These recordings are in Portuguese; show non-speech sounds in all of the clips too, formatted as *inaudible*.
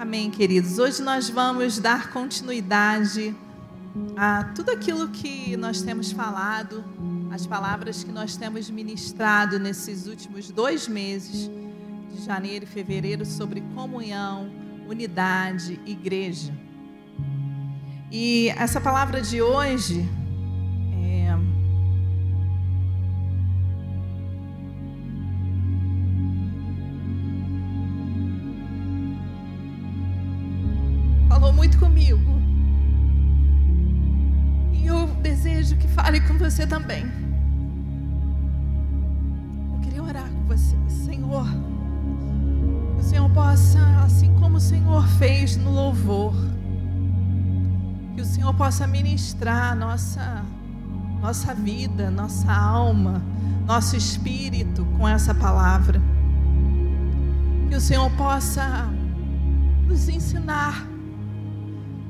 Amém, queridos. Hoje nós vamos dar continuidade a tudo aquilo que nós temos falado, as palavras que nós temos ministrado nesses últimos dois meses, de janeiro e fevereiro, sobre comunhão, unidade, igreja. E essa palavra de hoje possa ministrar nossa nossa vida, nossa alma, nosso espírito com essa palavra. Que o Senhor possa nos ensinar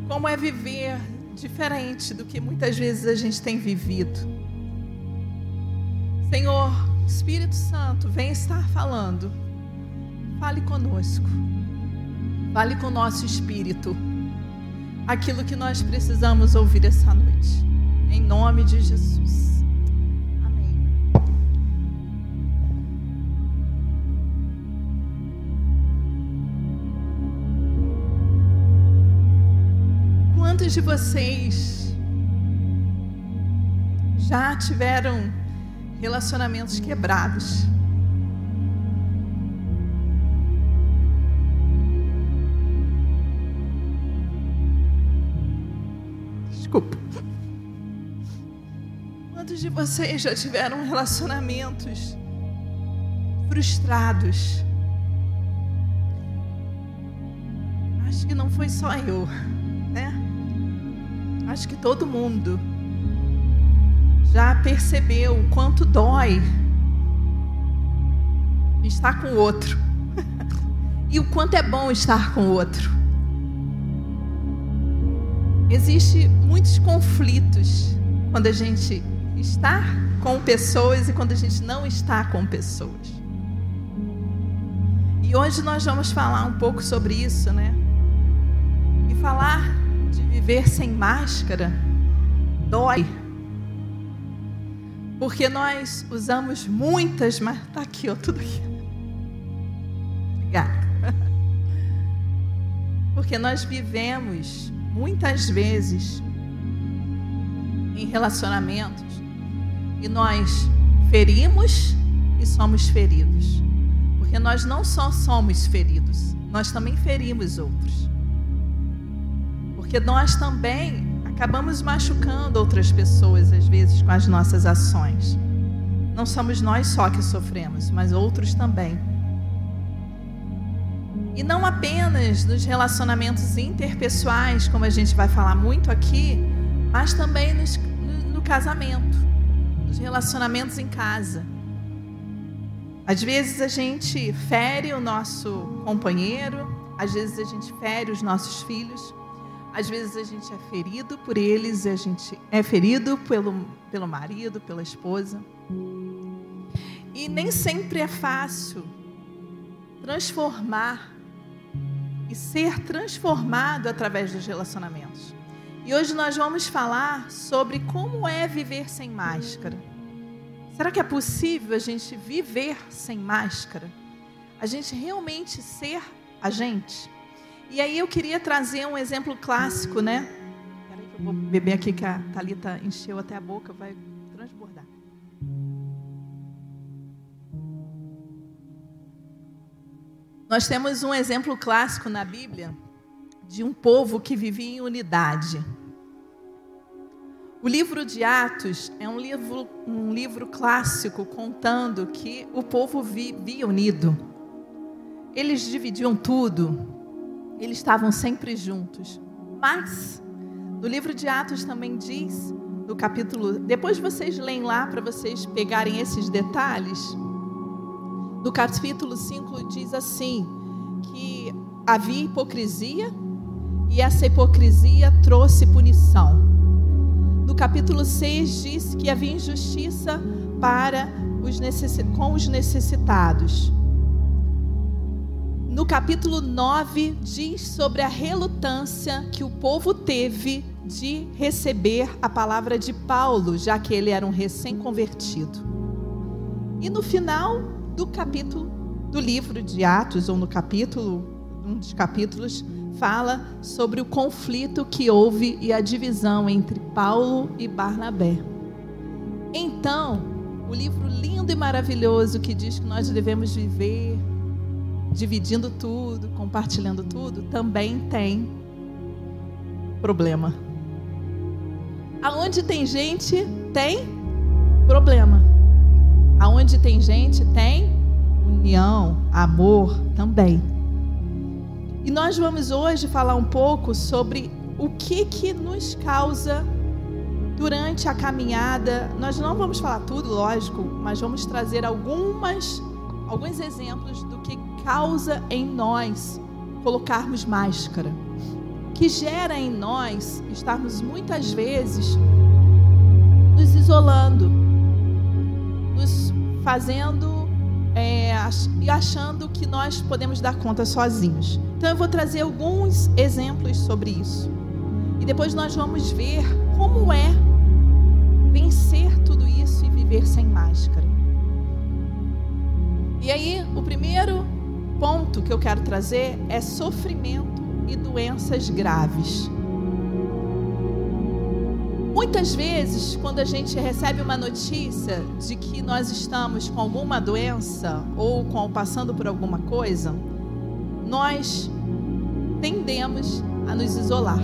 como é viver diferente do que muitas vezes a gente tem vivido. Senhor, Espírito Santo, vem estar falando. Fale conosco. Fale com o nosso espírito. Aquilo que nós precisamos ouvir essa noite. Em nome de Jesus. Amém. Quantos de vocês já tiveram relacionamentos quebrados? Desculpa. Quantos de vocês já tiveram relacionamentos frustrados? Acho que não foi só eu, né? Acho que todo mundo já percebeu o quanto dói estar com o outro. *laughs* e o quanto é bom estar com o outro. Existem muitos conflitos quando a gente está com pessoas e quando a gente não está com pessoas. E hoje nós vamos falar um pouco sobre isso, né? E falar de viver sem máscara dói. Porque nós usamos muitas, mas tá aqui, ó, tudo aqui. Obrigada. *laughs* Porque nós vivemos muitas vezes em relacionamentos e nós ferimos e somos feridos. Porque nós não só somos feridos, nós também ferimos outros. Porque nós também acabamos machucando outras pessoas, às vezes, com as nossas ações. Não somos nós só que sofremos, mas outros também. E não apenas nos relacionamentos interpessoais, como a gente vai falar muito aqui, mas também nos, no, casamento, nos relacionamentos em casa. Às vezes a gente fere o nosso companheiro, às vezes a gente fere os nossos filhos, às vezes a gente é ferido por eles, a gente é ferido pelo, pelo marido, pela esposa. E nem sempre é fácil transformar e ser transformado através dos relacionamentos. E hoje nós vamos falar sobre como é viver sem máscara. Será que é possível a gente viver sem máscara? A gente realmente ser a gente? E aí eu queria trazer um exemplo clássico, né? Peraí que eu vou beber aqui que a Thalita encheu até a boca, vai Nós temos um exemplo clássico na Bíblia de um povo que vivia em unidade. O livro de Atos é um livro, um livro clássico contando que o povo vivia unido. Eles dividiam tudo, eles estavam sempre juntos. Mas, no livro de Atos também diz, no capítulo. Depois vocês leem lá para vocês pegarem esses detalhes. No capítulo 5 diz assim: que havia hipocrisia e essa hipocrisia trouxe punição. No capítulo 6 diz que havia injustiça para os com os necessitados no capítulo 9, diz sobre a relutância que o povo teve de receber a palavra de Paulo, já que ele era um recém-convertido. E no final do capítulo do livro de Atos, ou no capítulo, um dos capítulos, fala sobre o conflito que houve e a divisão entre Paulo e Barnabé. Então, o livro lindo e maravilhoso que diz que nós devemos viver dividindo tudo, compartilhando tudo, também tem problema. Aonde tem gente, tem problema. Aonde tem gente, tem união, amor também. E nós vamos hoje falar um pouco sobre o que que nos causa durante a caminhada. Nós não vamos falar tudo, lógico, mas vamos trazer algumas alguns exemplos do que causa em nós colocarmos máscara. Que gera em nós estarmos muitas vezes nos isolando, fazendo é, e achando que nós podemos dar conta sozinhos. Então eu vou trazer alguns exemplos sobre isso. E depois nós vamos ver como é vencer tudo isso e viver sem máscara. E aí, o primeiro ponto que eu quero trazer é sofrimento e doenças graves. Muitas vezes, quando a gente recebe uma notícia de que nós estamos com alguma doença ou com, passando por alguma coisa, nós tendemos a nos isolar,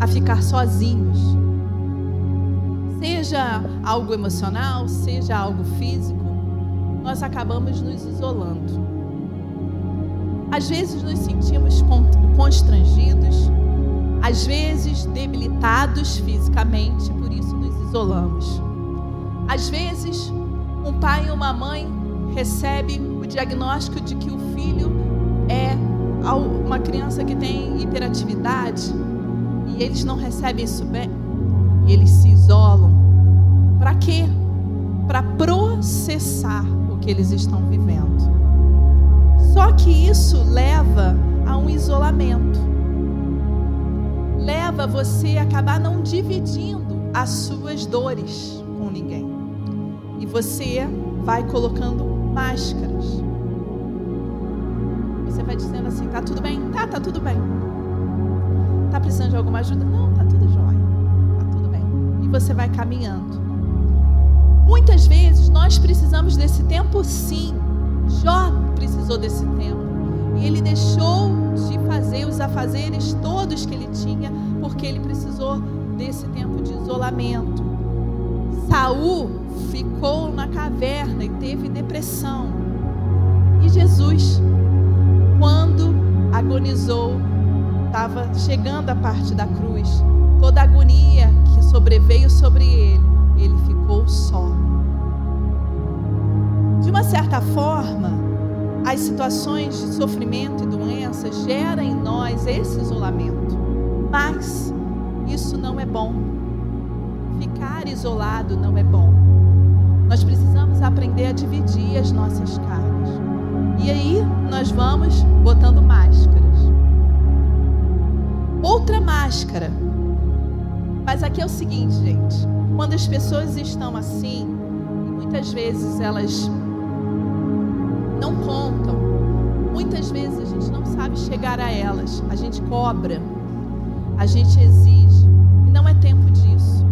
a ficar sozinhos. Seja algo emocional, seja algo físico, nós acabamos nos isolando. Às vezes nos sentimos constrangidos, às vezes debilitados fisicamente, por isso nos isolamos. Às vezes, um pai e uma mãe recebe o diagnóstico de que o filho é uma criança que tem hiperatividade e eles não recebem isso bem e eles se isolam. Para quê? Para processar o que eles estão vivendo. Só que isso leva a um isolamento leva você a acabar não dividindo as suas dores com ninguém. E você vai colocando máscaras. Você vai dizendo assim: tá tudo bem? Tá, tá tudo bem. Tá precisando de alguma ajuda? Não, tá tudo jóia. Tá tudo bem. E você vai caminhando. Muitas vezes nós precisamos desse tempo sim. Jó precisou desse tempo. E ele deixou de fazer os afazeres todos que ele tinha, porque ele precisou desse tempo de isolamento. Saul ficou na caverna e teve depressão. E Jesus, quando agonizou, estava chegando a parte da cruz, toda a agonia que sobreveio sobre ele, ele ficou só. De uma certa forma, as situações de sofrimento e doença geram em nós esse isolamento. Mas isso não é bom. Ficar isolado não é bom. Nós precisamos aprender a dividir as nossas cargas. E aí nós vamos botando máscaras. Outra máscara. Mas aqui é o seguinte, gente. Quando as pessoas estão assim, muitas vezes elas não contam. Muitas vezes a gente não sabe chegar a elas. A gente cobra, a gente exige. E não é tempo disso.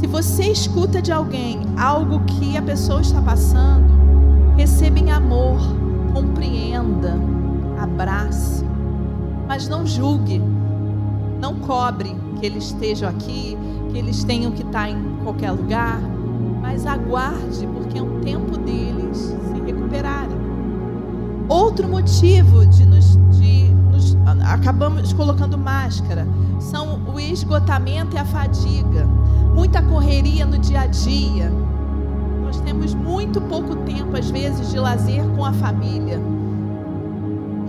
Se você escuta de alguém algo que a pessoa está passando, receba em amor, compreenda, abrace, mas não julgue, não cobre que eles estejam aqui, que eles tenham que estar em qualquer lugar, mas aguarde, porque é um tempo recuperarem. Outro motivo de nos, de nos acabamos colocando máscara são o esgotamento e a fadiga, muita correria no dia a dia. Nós temos muito pouco tempo às vezes de lazer com a família.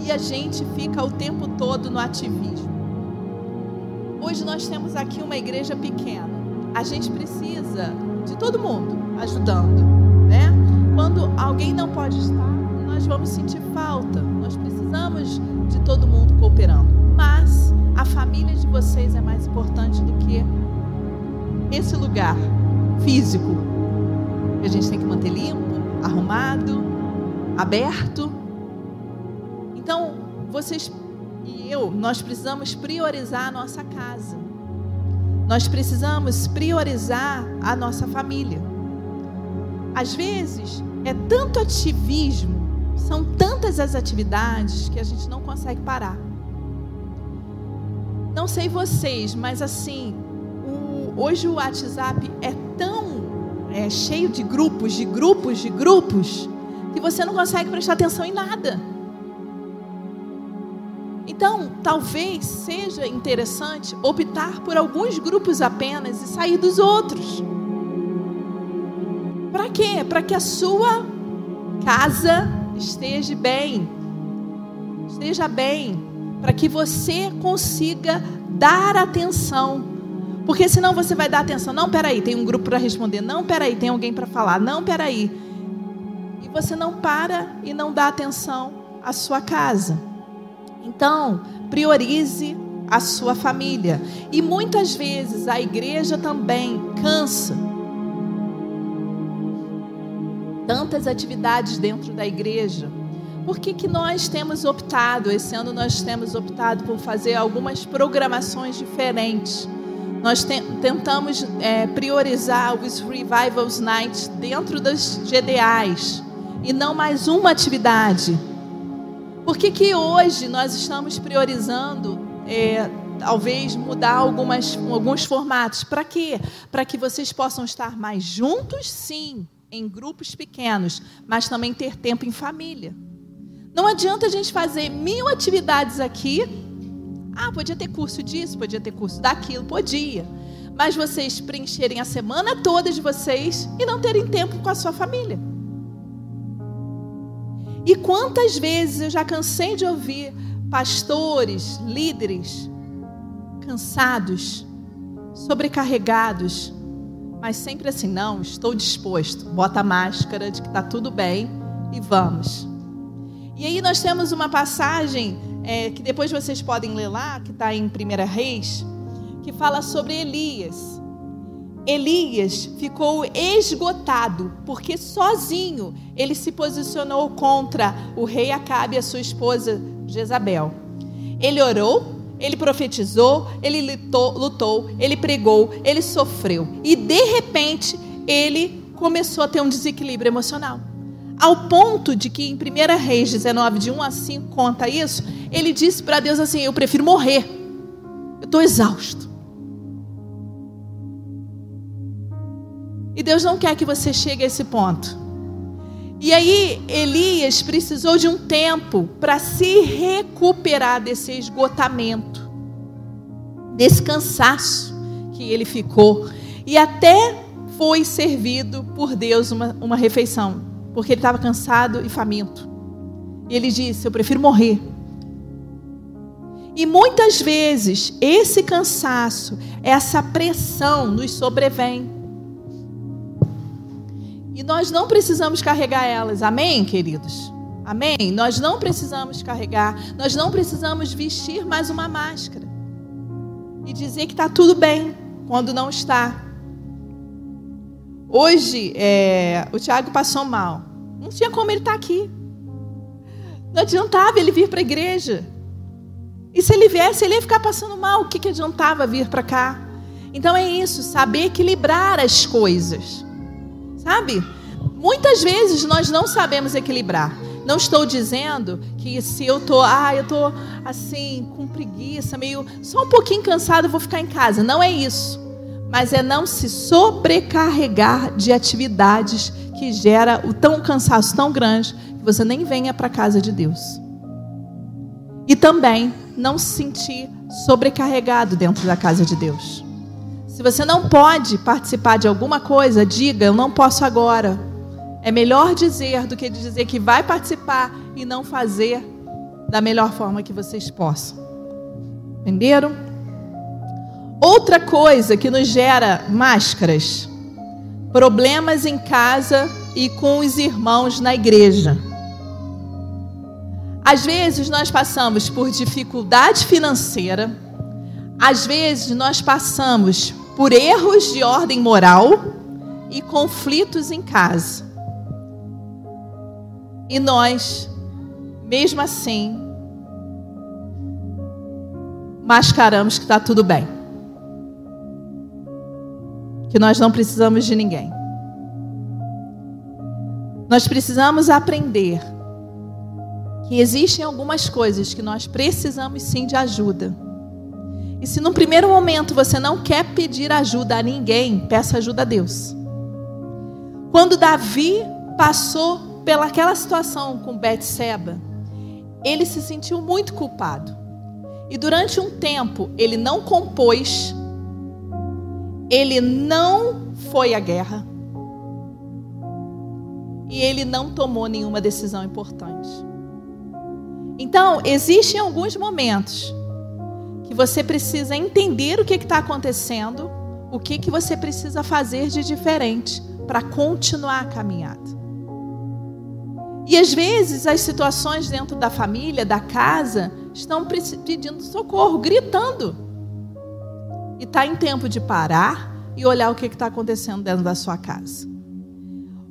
E a gente fica o tempo todo no ativismo. Hoje nós temos aqui uma igreja pequena. A gente precisa de todo mundo ajudando, né? Quando alguém não pode estar, nós vamos sentir falta, nós precisamos de todo mundo cooperando. Mas a família de vocês é mais importante do que esse lugar físico. Que a gente tem que manter limpo, arrumado, aberto. Então, vocês e eu, nós precisamos priorizar a nossa casa. Nós precisamos priorizar a nossa família. Às vezes, é tanto ativismo, são tantas as atividades que a gente não consegue parar. Não sei vocês, mas assim, o, hoje o WhatsApp é tão é, cheio de grupos, de grupos, de grupos, que você não consegue prestar atenção em nada. Então, talvez seja interessante optar por alguns grupos apenas e sair dos outros. Para quê? Para que a sua casa esteja bem. Esteja bem. Para que você consiga dar atenção. Porque senão você vai dar atenção. Não, peraí, tem um grupo para responder. Não, peraí, tem alguém para falar. Não, peraí. E você não para e não dá atenção à sua casa. Então, priorize a sua família. E muitas vezes a igreja também cansa. Tantas atividades dentro da igreja. Por que, que nós temos optado, esse ano nós temos optado por fazer algumas programações diferentes? Nós te, tentamos é, priorizar os Revivals Nights dentro das GDAs e não mais uma atividade. Por que, que hoje nós estamos priorizando, é, talvez, mudar algumas, alguns formatos? Para quê? Para que vocês possam estar mais juntos, sim, em grupos pequenos, mas também ter tempo em família. Não adianta a gente fazer mil atividades aqui. Ah, podia ter curso disso, podia ter curso daquilo, podia. Mas vocês preencherem a semana toda de vocês e não terem tempo com a sua família. E quantas vezes eu já cansei de ouvir pastores, líderes, cansados, sobrecarregados, mas sempre assim: não, estou disposto. Bota a máscara de que está tudo bem e vamos. E aí nós temos uma passagem é, que depois vocês podem ler lá, que está em 1 Reis, que fala sobre Elias. Elias ficou esgotado, porque sozinho ele se posicionou contra o rei Acabe e a sua esposa Jezabel. Ele orou, ele profetizou, ele lutou, lutou, ele pregou, ele sofreu. E de repente ele começou a ter um desequilíbrio emocional. Ao ponto de que em 1 Reis 19, de 1 a 5, conta isso, ele disse para Deus assim: Eu prefiro morrer. Eu estou exausto. E Deus não quer que você chegue a esse ponto. E aí, Elias precisou de um tempo para se recuperar desse esgotamento, desse cansaço que ele ficou. E até foi servido por Deus uma, uma refeição, porque ele estava cansado e faminto. E ele disse: Eu prefiro morrer. E muitas vezes esse cansaço, essa pressão nos sobrevém. E nós não precisamos carregar elas. Amém, queridos? Amém? Nós não precisamos carregar, nós não precisamos vestir mais uma máscara e dizer que está tudo bem quando não está. Hoje, é, o Tiago passou mal. Não tinha como ele estar tá aqui. Não adiantava ele vir para a igreja. E se ele viesse, ele ia ficar passando mal. O que, que adiantava vir para cá? Então é isso, saber equilibrar as coisas. Sabe? Muitas vezes nós não sabemos equilibrar. Não estou dizendo que se eu tô, ah, eu tô assim com preguiça, meio só um pouquinho cansado, vou ficar em casa. Não é isso. Mas é não se sobrecarregar de atividades que gera o tão cansaço tão grande que você nem venha para a casa de Deus. E também não se sentir sobrecarregado dentro da casa de Deus. Se você não pode participar de alguma coisa, diga: Eu não posso agora. É melhor dizer do que dizer que vai participar e não fazer da melhor forma que vocês possam. Entenderam? Outra coisa que nos gera máscaras: problemas em casa e com os irmãos na igreja. Às vezes nós passamos por dificuldade financeira, às vezes nós passamos por erros de ordem moral e conflitos em casa. E nós, mesmo assim, mascaramos que está tudo bem. Que nós não precisamos de ninguém. Nós precisamos aprender que existem algumas coisas que nós precisamos sim de ajuda. E se no primeiro momento você não quer pedir ajuda a ninguém, peça ajuda a Deus. Quando Davi passou pelaquela situação com Betseba, ele se sentiu muito culpado. E durante um tempo ele não compôs, ele não foi à guerra e ele não tomou nenhuma decisão importante. Então, existem alguns momentos que você precisa entender o que está acontecendo, o que, que você precisa fazer de diferente para continuar a caminhada. E às vezes as situações dentro da família, da casa, estão pedindo socorro, gritando. E está em tempo de parar e olhar o que está acontecendo dentro da sua casa.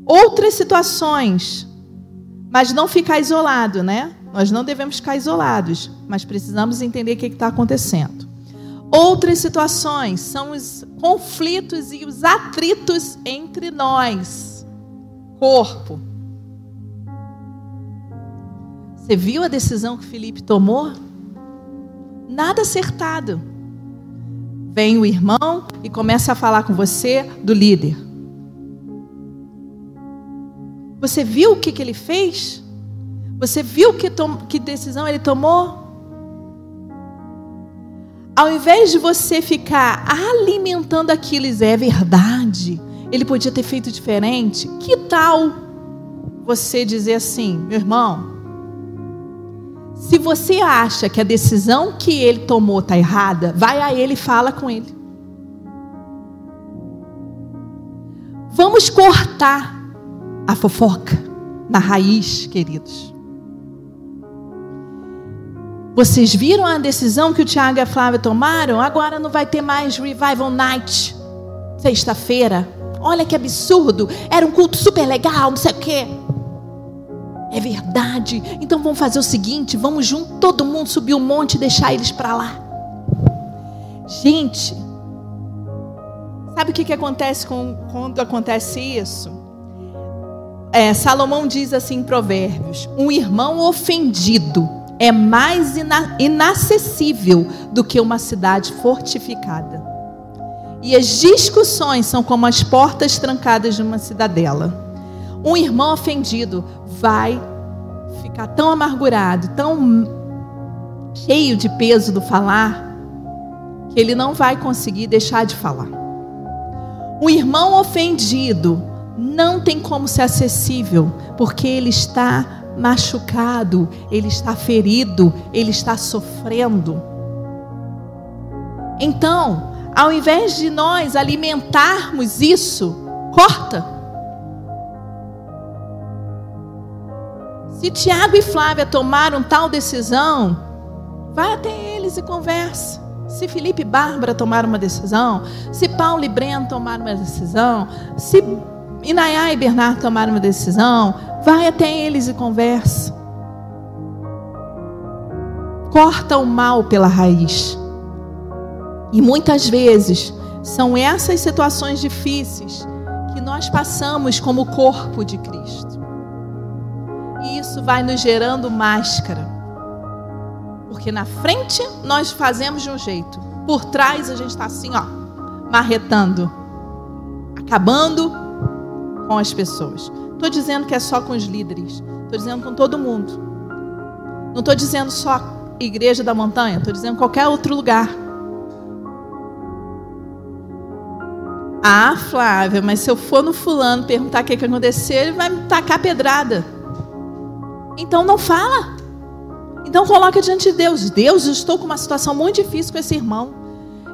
Outras situações, mas não ficar isolado, né? Nós não devemos ficar isolados, mas precisamos entender o que está acontecendo. Outras situações são os conflitos e os atritos entre nós, corpo. Você viu a decisão que Felipe tomou? Nada acertado. Vem o irmão e começa a falar com você do líder. Você viu o que, que ele fez? Você viu que, que decisão ele tomou? Ao invés de você ficar alimentando aquilo, é verdade, ele podia ter feito diferente, que tal você dizer assim, meu irmão, se você acha que a decisão que ele tomou está errada, vai a ele e fala com ele. Vamos cortar a fofoca na raiz, queridos. Vocês viram a decisão que o Tiago e a Flávia tomaram? Agora não vai ter mais Revival Night, sexta-feira. Olha que absurdo! Era um culto super legal, não sei o quê. É verdade. Então vamos fazer o seguinte: vamos junto, todo mundo subir o um monte e deixar eles para lá. Gente, sabe o que, que acontece com, quando acontece isso? É, Salomão diz assim em Provérbios: um irmão ofendido é mais ina inacessível do que uma cidade fortificada. E as discussões são como as portas trancadas de uma cidadela. Um irmão ofendido vai ficar tão amargurado, tão cheio de peso do falar, que ele não vai conseguir deixar de falar. Um irmão ofendido não tem como ser acessível, porque ele está machucado, ele está ferido, ele está sofrendo. Então, ao invés de nós alimentarmos isso, corta. Se Tiago e Flávia tomaram tal decisão, vai até eles e conversa. Se Felipe e Bárbara tomaram uma decisão, se Paulo e Breno tomaram uma decisão, se Inayá e Bernardo tomaram uma decisão, Vai até eles e conversa. Corta o mal pela raiz. E muitas vezes são essas situações difíceis que nós passamos como corpo de Cristo. E isso vai nos gerando máscara. Porque na frente nós fazemos de um jeito, por trás a gente está assim, ó, marretando, acabando com as pessoas. Estou dizendo que é só com os líderes. Estou dizendo com todo mundo. Não estou dizendo só igreja da montanha. Estou dizendo qualquer outro lugar. Ah, Flávia, mas se eu for no fulano perguntar o que, que aconteceu, ele vai me tacar pedrada. Então não fala. Então coloca diante de Deus. Deus, eu estou com uma situação muito difícil com esse irmão.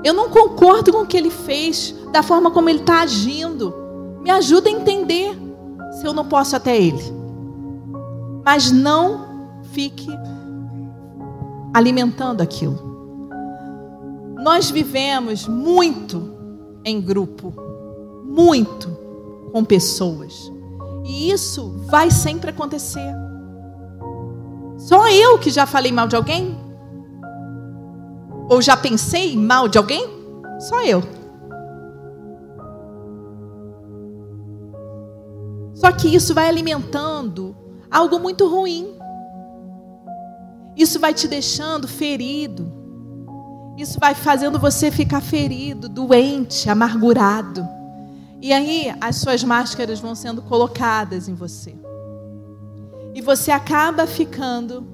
Eu não concordo com o que ele fez, da forma como ele está agindo. Me ajuda a entender se eu não posso até Ele. Mas não fique alimentando aquilo. Nós vivemos muito em grupo, muito com pessoas. E isso vai sempre acontecer. Só eu que já falei mal de alguém? Ou já pensei mal de alguém? Só eu. Só que isso vai alimentando algo muito ruim. Isso vai te deixando ferido. Isso vai fazendo você ficar ferido, doente, amargurado. E aí as suas máscaras vão sendo colocadas em você. E você acaba ficando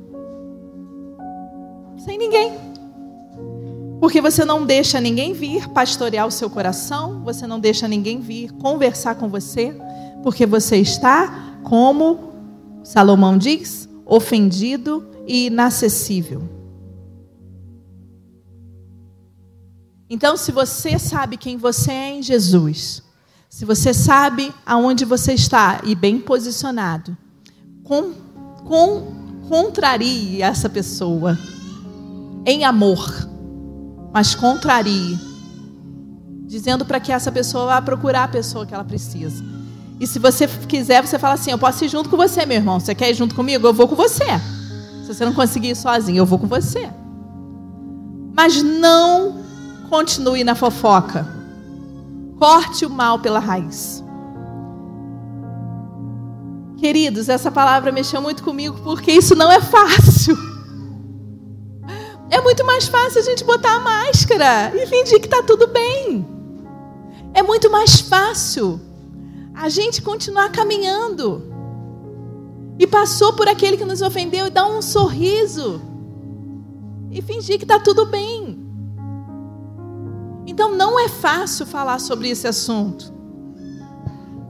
sem ninguém. Porque você não deixa ninguém vir pastorear o seu coração, você não deixa ninguém vir conversar com você, porque você está, como Salomão diz, ofendido e inacessível. Então, se você sabe quem você é em Jesus, se você sabe aonde você está e bem posicionado, com, com, contrarie essa pessoa em amor, mas contrarie, dizendo para que essa pessoa vá procurar a pessoa que ela precisa. E se você quiser, você fala assim: Eu posso ir junto com você, meu irmão. Você quer ir junto comigo? Eu vou com você. Se você não conseguir ir sozinho, eu vou com você. Mas não continue na fofoca. Corte o mal pela raiz. Queridos, essa palavra mexeu muito comigo porque isso não é fácil. É muito mais fácil a gente botar a máscara e fingir que está tudo bem. É muito mais fácil a gente continuar caminhando. E passou por aquele que nos ofendeu e dar um sorriso. E fingir que está tudo bem. Então não é fácil falar sobre esse assunto.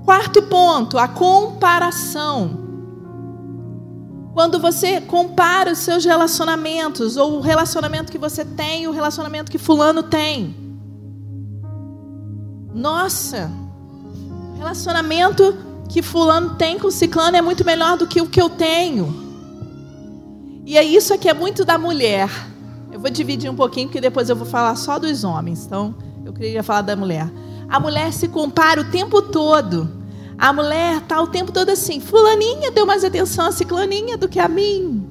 Quarto ponto, a comparação. Quando você compara os seus relacionamentos, ou o relacionamento que você tem o relacionamento que Fulano tem. Nossa, relacionamento que Fulano tem com Ciclano é muito melhor do que o que eu tenho. E é isso aqui é muito da mulher. Eu vou dividir um pouquinho, porque depois eu vou falar só dos homens. Então, eu queria falar da mulher. A mulher se compara o tempo todo. A mulher está o tempo todo assim: Fulaninha deu mais atenção a Ciclaninha do que a mim.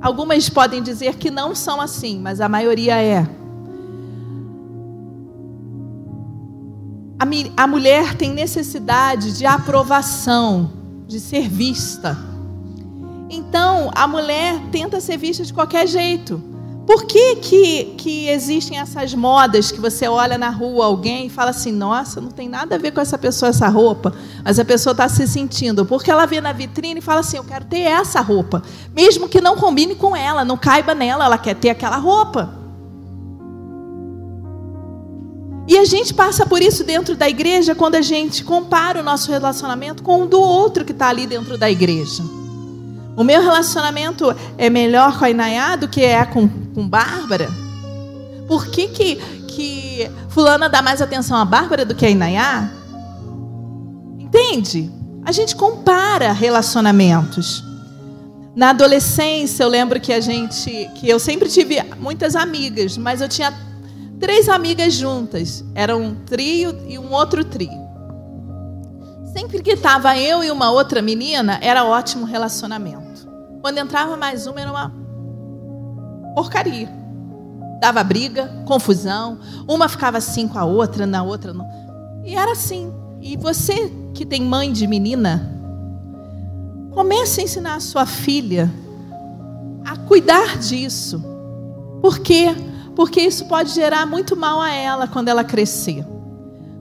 Algumas podem dizer que não são assim, mas a maioria é. A, a mulher tem necessidade de aprovação, de ser vista. Então, a mulher tenta ser vista de qualquer jeito. Por que, que, que existem essas modas que você olha na rua alguém e fala assim, nossa, não tem nada a ver com essa pessoa essa roupa, mas a pessoa está se sentindo, porque ela vê na vitrine e fala assim, eu quero ter essa roupa, mesmo que não combine com ela, não caiba nela, ela quer ter aquela roupa. E a gente passa por isso dentro da igreja quando a gente compara o nosso relacionamento com o do outro que está ali dentro da igreja. O meu relacionamento é melhor com a Inayá do que é com, com Bárbara? Por que, que, que fulana dá mais atenção a Bárbara do que a Inayá? Entende? A gente compara relacionamentos. Na adolescência, eu lembro que a gente, que eu sempre tive muitas amigas, mas eu tinha três amigas juntas. Era um trio e um outro trio. Sempre que estava eu e uma outra menina, era ótimo relacionamento. Quando entrava mais uma, era uma porcaria. Dava briga, confusão. Uma ficava assim com a outra, na outra não. E era assim. E você que tem mãe de menina, comece a ensinar a sua filha a cuidar disso. Por quê? Porque isso pode gerar muito mal a ela quando ela crescer.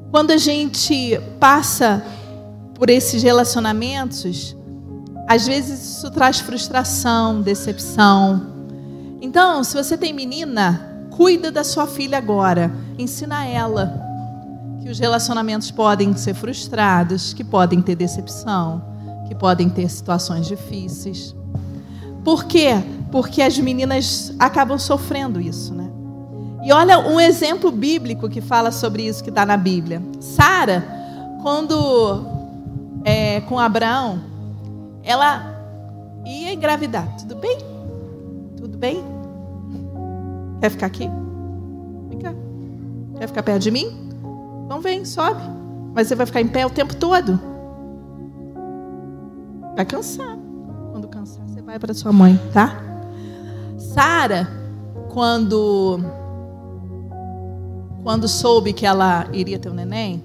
Quando a gente passa por esses relacionamentos, às vezes isso traz frustração, decepção. Então, se você tem menina, cuida da sua filha agora. Ensina ela que os relacionamentos podem ser frustrados, que podem ter decepção, que podem ter situações difíceis. Por quê? Porque as meninas acabam sofrendo isso, né? E olha um exemplo bíblico que fala sobre isso que está na Bíblia. Sara, quando é, com Abraão, ela ia engravidar. Tudo bem? Tudo bem? Quer ficar aqui? Cá. Quer ficar perto de mim? Então vem, sobe. Mas você vai ficar em pé o tempo todo. Vai cansar. Quando cansar, você vai para sua mãe, tá? Sara, quando quando soube que ela iria ter um neném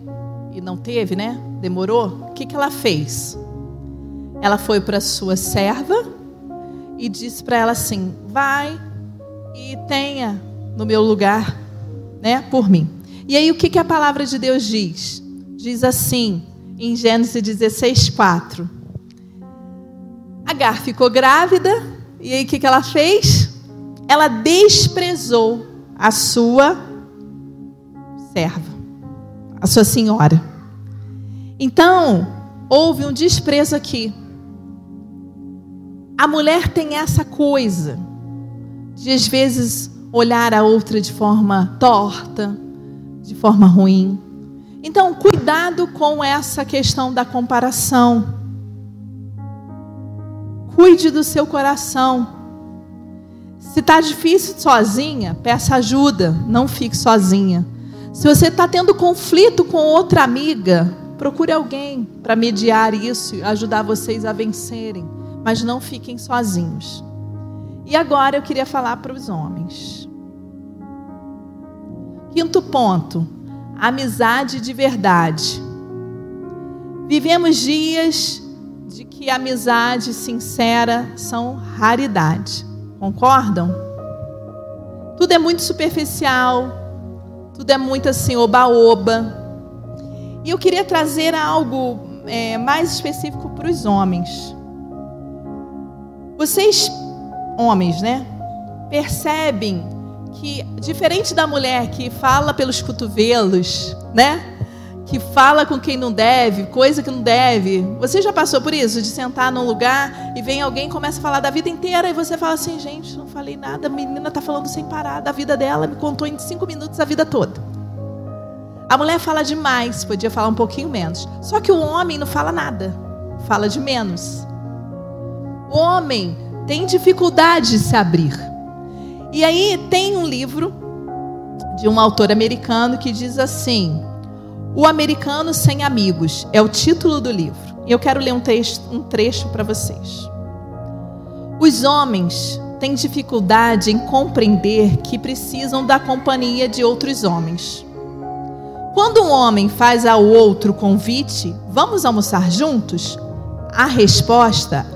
e não teve, né? Demorou. O que que ela fez? Ela foi para sua serva e disse para ela assim: "Vai e tenha no meu lugar, né, por mim". E aí o que que a palavra de Deus diz? Diz assim, em Gênesis 16, 4. Agar ficou grávida, e aí o que, que ela fez? Ela desprezou a sua serva, a sua senhora. Então, houve um desprezo aqui. A mulher tem essa coisa de, às vezes, olhar a outra de forma torta, de forma ruim. Então, cuidado com essa questão da comparação. Cuide do seu coração. Se está difícil sozinha, peça ajuda, não fique sozinha. Se você está tendo conflito com outra amiga, procure alguém para mediar isso e ajudar vocês a vencerem, mas não fiquem sozinhos. E agora eu queria falar para os homens. Quinto ponto amizade de verdade. Vivemos dias de que amizade sincera são raridade. Concordam? Tudo é muito superficial, tudo é muito assim, oba-oba. E eu queria trazer algo é, mais específico para os homens. Vocês, homens, né, percebem que, diferente da mulher que fala pelos cotovelos, né? Que fala com quem não deve, coisa que não deve. Você já passou por isso? De sentar num lugar e vem alguém começa a falar da vida inteira e você fala assim: gente, não falei nada, a menina está falando sem parar da vida dela, me contou em cinco minutos a vida toda. A mulher fala demais, podia falar um pouquinho menos. Só que o homem não fala nada, fala de menos. O homem tem dificuldade de se abrir. E aí tem um livro de um autor americano que diz assim: O Americano Sem Amigos é o título do livro. E eu quero ler um, texto, um trecho para vocês. Os homens têm dificuldade em compreender que precisam da companhia de outros homens. Quando um homem faz ao outro convite, vamos almoçar juntos? A resposta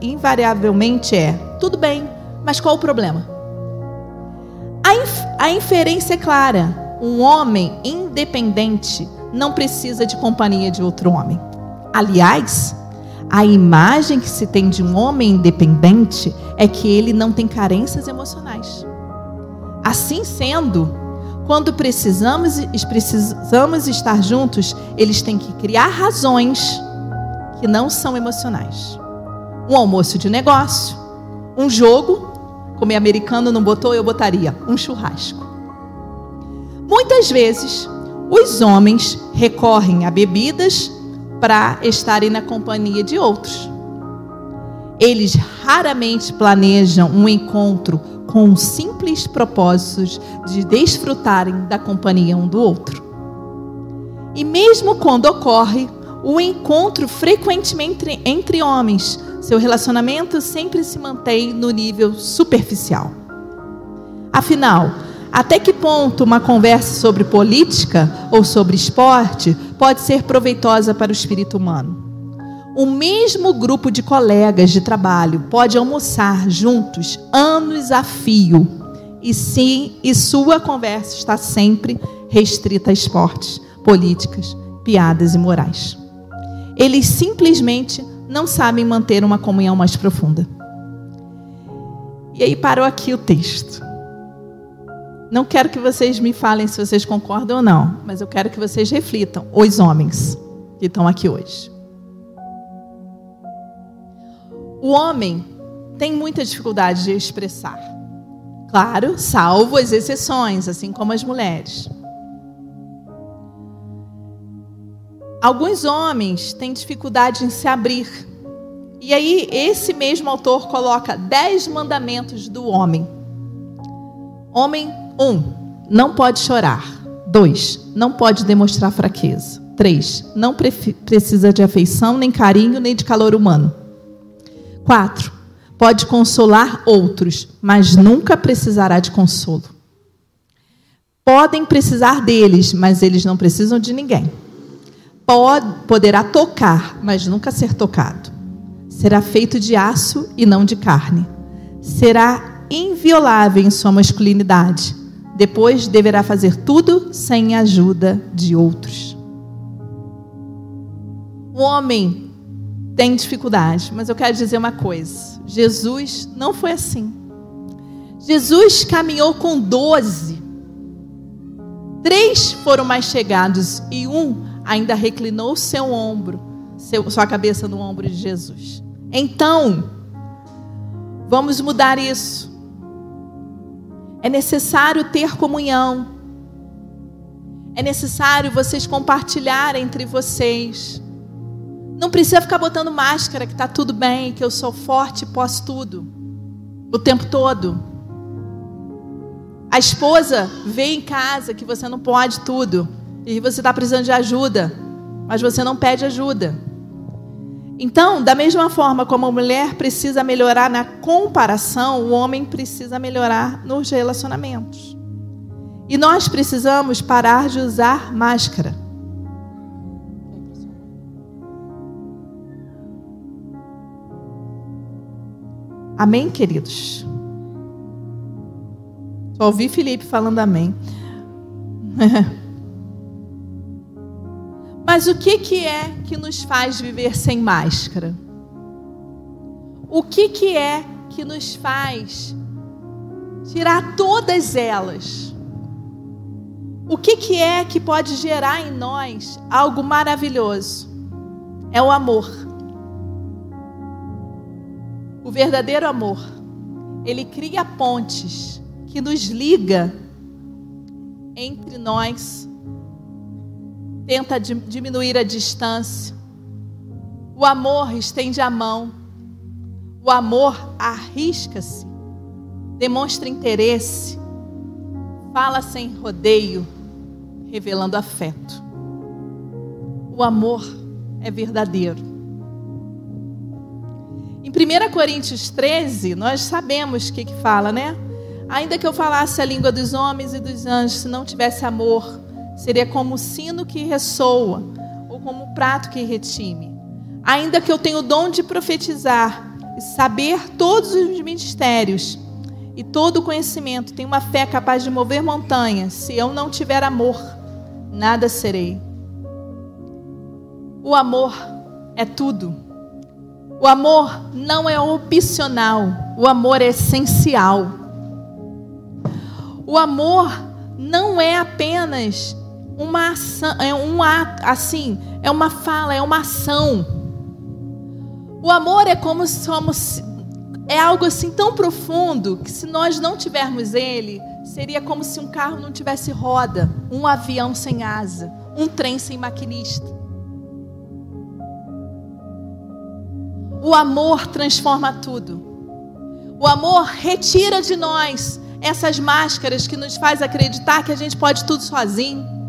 invariavelmente é: tudo bem, mas qual o problema? A, inf a inferência é clara: um homem independente não precisa de companhia de outro homem. Aliás, a imagem que se tem de um homem independente é que ele não tem carências emocionais. Assim sendo, quando precisamos, precisamos estar juntos, eles têm que criar razões que não são emocionais. Um almoço de negócio, um jogo como americano não botou, eu botaria um churrasco. Muitas vezes, os homens recorrem a bebidas para estarem na companhia de outros. Eles raramente planejam um encontro com simples propósitos de desfrutarem da companhia um do outro. E mesmo quando ocorre, o encontro frequentemente entre homens seu relacionamento sempre se mantém no nível superficial. Afinal, até que ponto uma conversa sobre política ou sobre esporte pode ser proveitosa para o espírito humano? O mesmo grupo de colegas de trabalho pode almoçar juntos anos a fio, e sim, e sua conversa está sempre restrita a esportes, políticas, piadas e morais. Eles simplesmente não sabem manter uma comunhão mais profunda. E aí parou aqui o texto. Não quero que vocês me falem se vocês concordam ou não, mas eu quero que vocês reflitam, os homens que estão aqui hoje. O homem tem muita dificuldade de expressar. Claro, salvo as exceções, assim como as mulheres. Alguns homens têm dificuldade em se abrir E aí, esse mesmo autor coloca dez mandamentos do homem. Homem, um, não pode chorar. Dois, não pode demonstrar fraqueza. Três, não precisa de afeição, nem carinho, nem de calor humano. Quatro, pode consolar outros, mas nunca precisará de consolo. Podem precisar deles, mas eles não precisam de ninguém. Pod, poderá tocar, mas nunca ser tocado. Será feito de aço e não de carne. Será inviolável em sua masculinidade. Depois deverá fazer tudo sem a ajuda de outros. O homem tem dificuldade, mas eu quero dizer uma coisa: Jesus não foi assim. Jesus caminhou com doze. Três foram mais chegados e um ainda reclinou seu ombro, seu, sua cabeça no ombro de Jesus. Então, vamos mudar isso. É necessário ter comunhão. É necessário vocês compartilharem entre vocês. Não precisa ficar botando máscara que está tudo bem, que eu sou forte, posso tudo. O tempo todo. A esposa vê em casa que você não pode tudo. E você está precisando de ajuda. Mas você não pede ajuda. Então, da mesma forma como a mulher precisa melhorar na comparação, o homem precisa melhorar nos relacionamentos. E nós precisamos parar de usar máscara. Amém, queridos? Só ouvi Felipe falando amém. *laughs* Mas o que, que é que nos faz viver sem máscara? O que, que é que nos faz tirar todas elas? O que, que é que pode gerar em nós algo maravilhoso? É o amor. O verdadeiro amor. Ele cria pontes que nos liga entre nós tenta diminuir a distância. O amor estende a mão. O amor arrisca-se, demonstra interesse, fala sem rodeio, revelando afeto. O amor é verdadeiro. Em 1 Coríntios 13, nós sabemos o que, que fala, né? Ainda que eu falasse a língua dos homens e dos anjos, se não tivesse amor, Seria como o sino que ressoa, ou como o prato que retime. Ainda que eu tenha o dom de profetizar e saber todos os mistérios e todo o conhecimento, tenho uma fé capaz de mover montanhas, se eu não tiver amor, nada serei. O amor é tudo. O amor não é opcional, o amor é essencial. O amor não é apenas uma ação, é um ato, assim, é uma fala, é uma ação. O amor é como somos é algo assim tão profundo que se nós não tivermos ele, seria como se um carro não tivesse roda, um avião sem asa, um trem sem maquinista. O amor transforma tudo. O amor retira de nós essas máscaras que nos faz acreditar que a gente pode tudo sozinho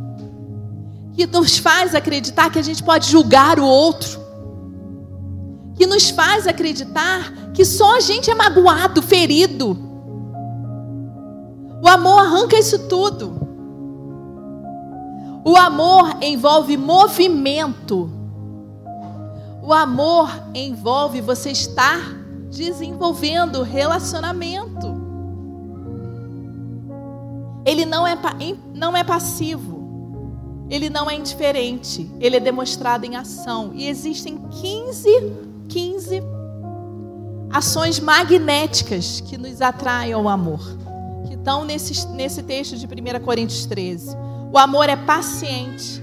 que nos faz acreditar que a gente pode julgar o outro, que nos faz acreditar que só a gente é magoado, ferido. O amor arranca isso tudo. O amor envolve movimento. O amor envolve você estar desenvolvendo relacionamento. Ele não é, não é passivo ele não é indiferente, ele é demonstrado em ação. E existem 15, 15 ações magnéticas que nos atraem ao amor, que estão nesse, nesse texto de 1 Coríntios 13. O amor é paciente,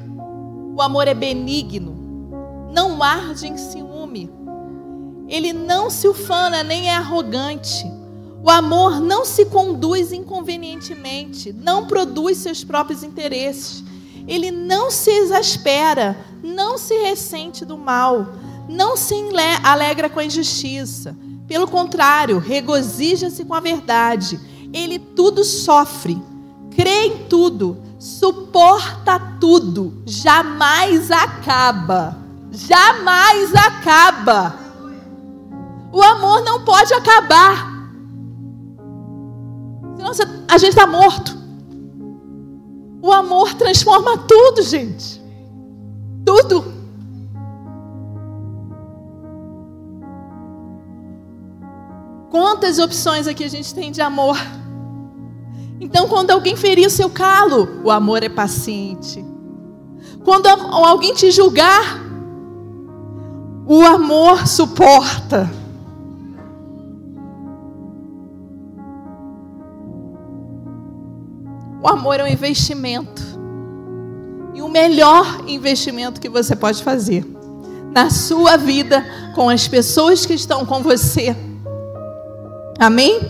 o amor é benigno, não arde em ciúme, ele não se ufana nem é arrogante. O amor não se conduz inconvenientemente, não produz seus próprios interesses ele não se exaspera, não se ressente do mal, não se alegra com a injustiça. Pelo contrário, regozija-se com a verdade. Ele tudo sofre, crê em tudo, suporta tudo, jamais acaba. Jamais acaba. O amor não pode acabar. Senão a gente está morto. O amor transforma tudo, gente. Tudo. Quantas opções aqui a gente tem de amor? Então, quando alguém ferir o seu calo, o amor é paciente. Quando alguém te julgar, o amor suporta. O amor é um investimento. E o melhor investimento que você pode fazer na sua vida, com as pessoas que estão com você Amém?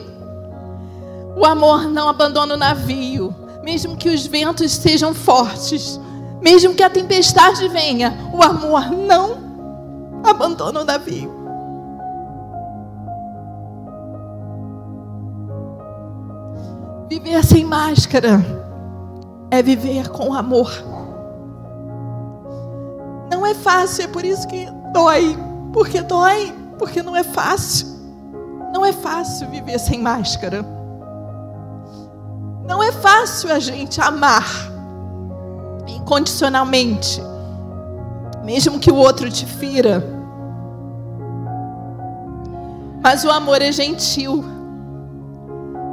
O amor não abandona o navio, mesmo que os ventos sejam fortes, mesmo que a tempestade venha, o amor não abandona o navio. Viver sem máscara é viver com amor. Não é fácil, é por isso que dói. Porque dói, porque não é fácil. Não é fácil viver sem máscara. Não é fácil a gente amar incondicionalmente, mesmo que o outro te fira. Mas o amor é gentil.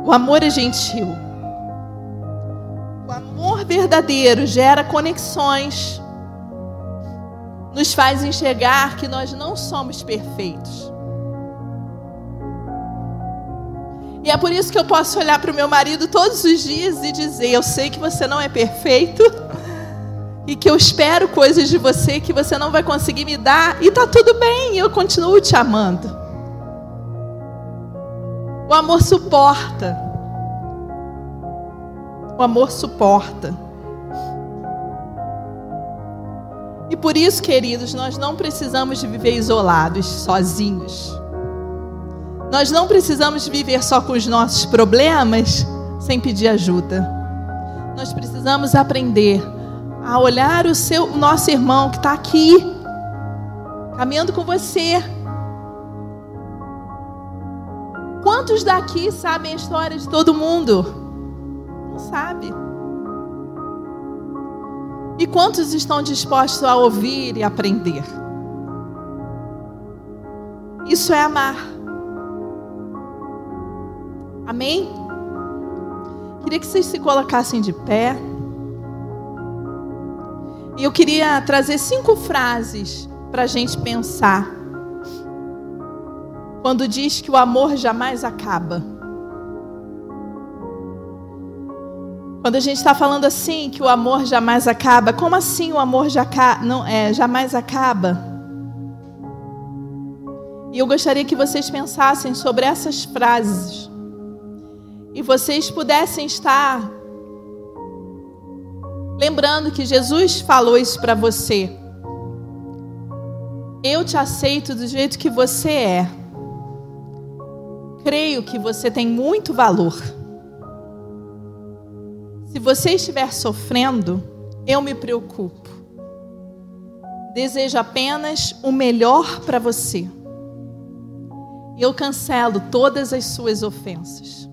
O amor é gentil. O amor verdadeiro gera conexões, nos faz enxergar que nós não somos perfeitos. E é por isso que eu posso olhar para o meu marido todos os dias e dizer: Eu sei que você não é perfeito. *laughs* E que eu espero coisas de você que você não vai conseguir me dar. E tá tudo bem, eu continuo te amando. O amor suporta. O amor suporta. E por isso, queridos, nós não precisamos viver isolados, sozinhos. Nós não precisamos viver só com os nossos problemas sem pedir ajuda. Nós precisamos aprender a olhar o seu, o nosso irmão que está aqui, caminhando com você. Quantos daqui sabem a história de todo mundo? Não sabe. E quantos estão dispostos a ouvir e aprender? Isso é amar. Amém? Queria que vocês se colocassem de pé. E eu queria trazer cinco frases para a gente pensar. Quando diz que o amor jamais acaba. Quando a gente está falando assim, que o amor jamais acaba, como assim o amor já não, é, jamais acaba? E eu gostaria que vocês pensassem sobre essas frases e vocês pudessem estar lembrando que Jesus falou isso para você. Eu te aceito do jeito que você é. Creio que você tem muito valor. Se você estiver sofrendo, eu me preocupo. Desejo apenas o melhor para você. Eu cancelo todas as suas ofensas.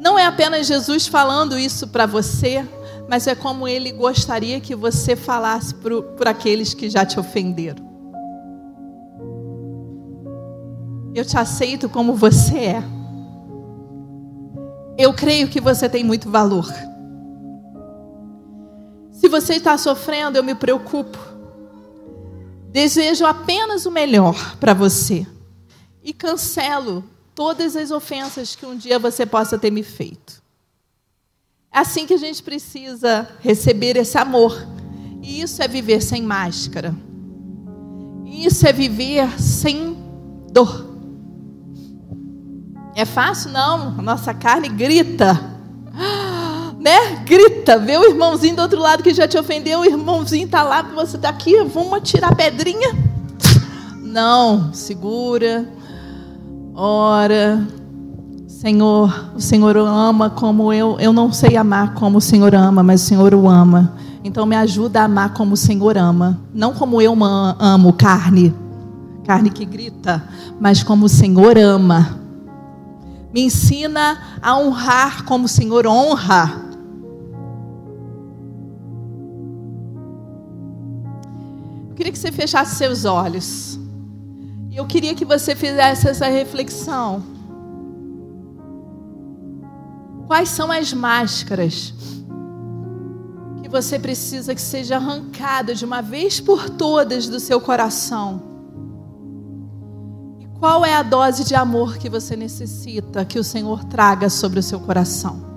Não é apenas Jesus falando isso para você, mas é como ele gostaria que você falasse para aqueles que já te ofenderam. Eu te aceito como você é. Eu creio que você tem muito valor. Se você está sofrendo, eu me preocupo. Desejo apenas o melhor para você e cancelo todas as ofensas que um dia você possa ter me feito. É assim que a gente precisa receber esse amor. E isso é viver sem máscara. Isso é viver sem dor. É fácil? Não. A nossa carne grita. *gasps* né? Grita, vê o irmãozinho do outro lado que já te ofendeu, o irmãozinho tá lá, você tá aqui, vamos tirar a pedrinha? *gasps* Não, segura, ora. Senhor, o Senhor o ama como eu, eu não sei amar como o Senhor ama, mas o Senhor o ama. Então me ajuda a amar como o Senhor ama, não como eu amo carne, carne que grita, mas como o Senhor ama. Me ensina a honrar como o Senhor honra. Eu queria que você fechasse seus olhos. E eu queria que você fizesse essa reflexão. Quais são as máscaras que você precisa que seja arrancada de uma vez por todas do seu coração? Qual é a dose de amor que você necessita que o Senhor traga sobre o seu coração?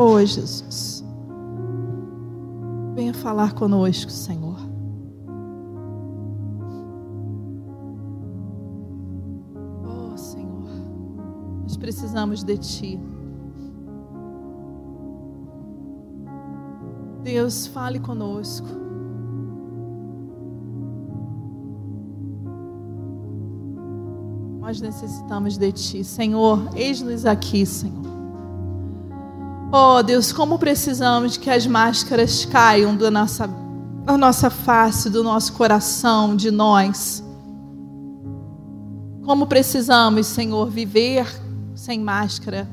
Oh, Jesus. Venha falar conosco, Senhor. Oh, Senhor. Nós precisamos de Ti. Deus, fale conosco. Nós necessitamos de Ti, Senhor. Eis-nos aqui, Senhor. Oh, Deus, como precisamos que as máscaras caiam da nossa, da nossa face, do nosso coração, de nós. Como precisamos, Senhor, viver sem máscara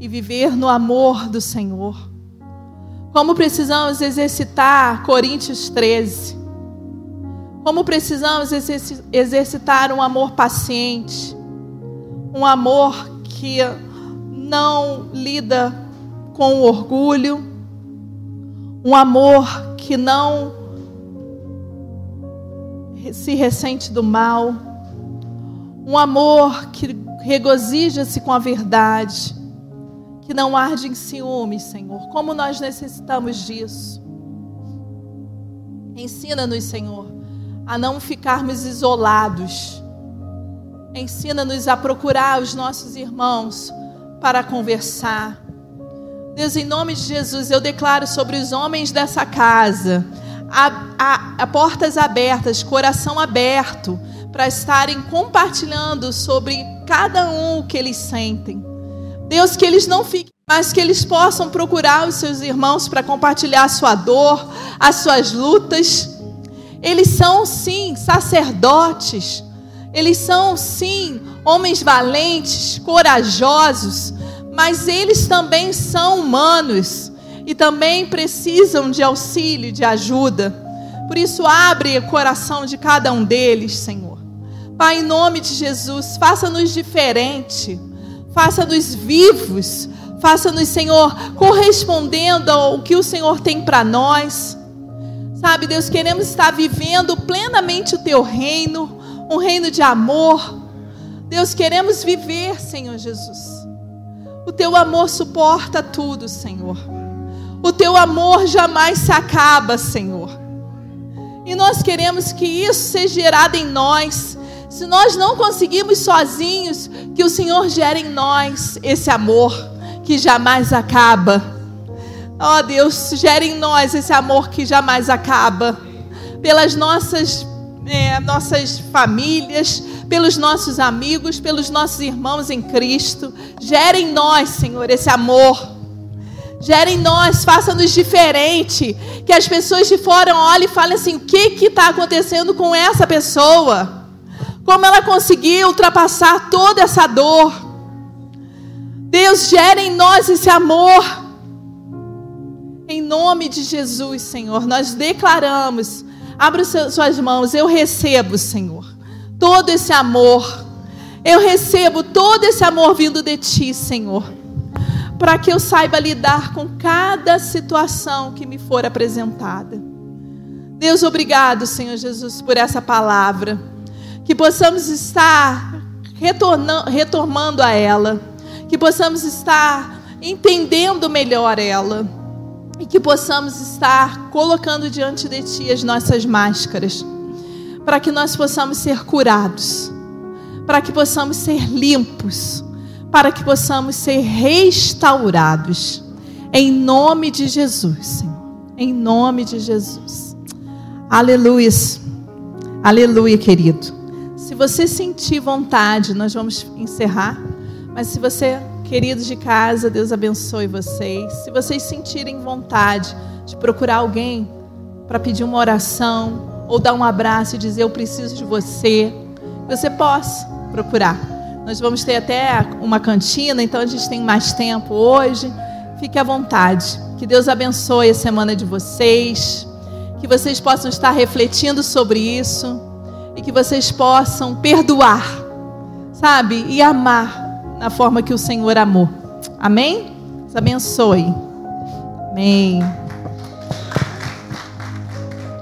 e viver no amor do Senhor. Como precisamos exercitar Coríntios 13. Como precisamos exercitar um amor paciente. Um amor que não lida com orgulho. Um amor que não se ressente do mal. Um amor que regozija-se com a verdade que não arde em ciúmes, Senhor. Como nós necessitamos disso. Ensina-nos, Senhor, a não ficarmos isolados. Ensina-nos a procurar os nossos irmãos para conversar. Deus, em nome de Jesus, eu declaro sobre os homens dessa casa a, a, a portas abertas, coração aberto, para estarem compartilhando sobre cada um o que eles sentem. Deus, que eles não fiquem, mas que eles possam procurar os seus irmãos para compartilhar a sua dor, as suas lutas. Eles são, sim, sacerdotes. Eles são, sim, homens valentes, corajosos. Mas eles também são humanos e também precisam de auxílio, de ajuda. Por isso, abre o coração de cada um deles, Senhor. Pai, em nome de Jesus, faça-nos diferente faça-nos vivos, faça-nos, Senhor, correspondendo ao que o Senhor tem para nós. Sabe, Deus, queremos estar vivendo plenamente o teu reino, um reino de amor. Deus, queremos viver, Senhor Jesus. O teu amor suporta tudo, Senhor. O teu amor jamais se acaba, Senhor. E nós queremos que isso seja gerado em nós se nós não conseguimos sozinhos, que o Senhor gere em nós esse amor que jamais acaba. Ó oh, Deus, gere em nós esse amor que jamais acaba. Pelas nossas, é, nossas famílias, pelos nossos amigos, pelos nossos irmãos em Cristo. Gere em nós, Senhor, esse amor. Gere em nós, faça-nos diferente. Que as pessoas de fora olhem e falem assim: o que está acontecendo com essa pessoa? Como ela conseguiu ultrapassar toda essa dor. Deus gera em nós esse amor. Em nome de Jesus, Senhor, nós declaramos. Abra suas mãos, eu recebo, Senhor, todo esse amor. Eu recebo todo esse amor vindo de Ti, Senhor, para que eu saiba lidar com cada situação que me for apresentada. Deus, obrigado, Senhor Jesus, por essa palavra que possamos estar retornando a ela, que possamos estar entendendo melhor ela e que possamos estar colocando diante de Ti as nossas máscaras, para que nós possamos ser curados, para que possamos ser limpos, para que possamos ser restaurados. Em nome de Jesus, Senhor. Em nome de Jesus. Aleluia. Aleluia, querido. Você sentir vontade, nós vamos encerrar. Mas se você, queridos de casa, Deus abençoe vocês. Se vocês sentirem vontade de procurar alguém para pedir uma oração ou dar um abraço e dizer eu preciso de você, você possa procurar. Nós vamos ter até uma cantina, então a gente tem mais tempo hoje. Fique à vontade. Que Deus abençoe a semana de vocês. Que vocês possam estar refletindo sobre isso. E que vocês possam perdoar, sabe? E amar na forma que o Senhor amou. Amém? Abençoe. Amém.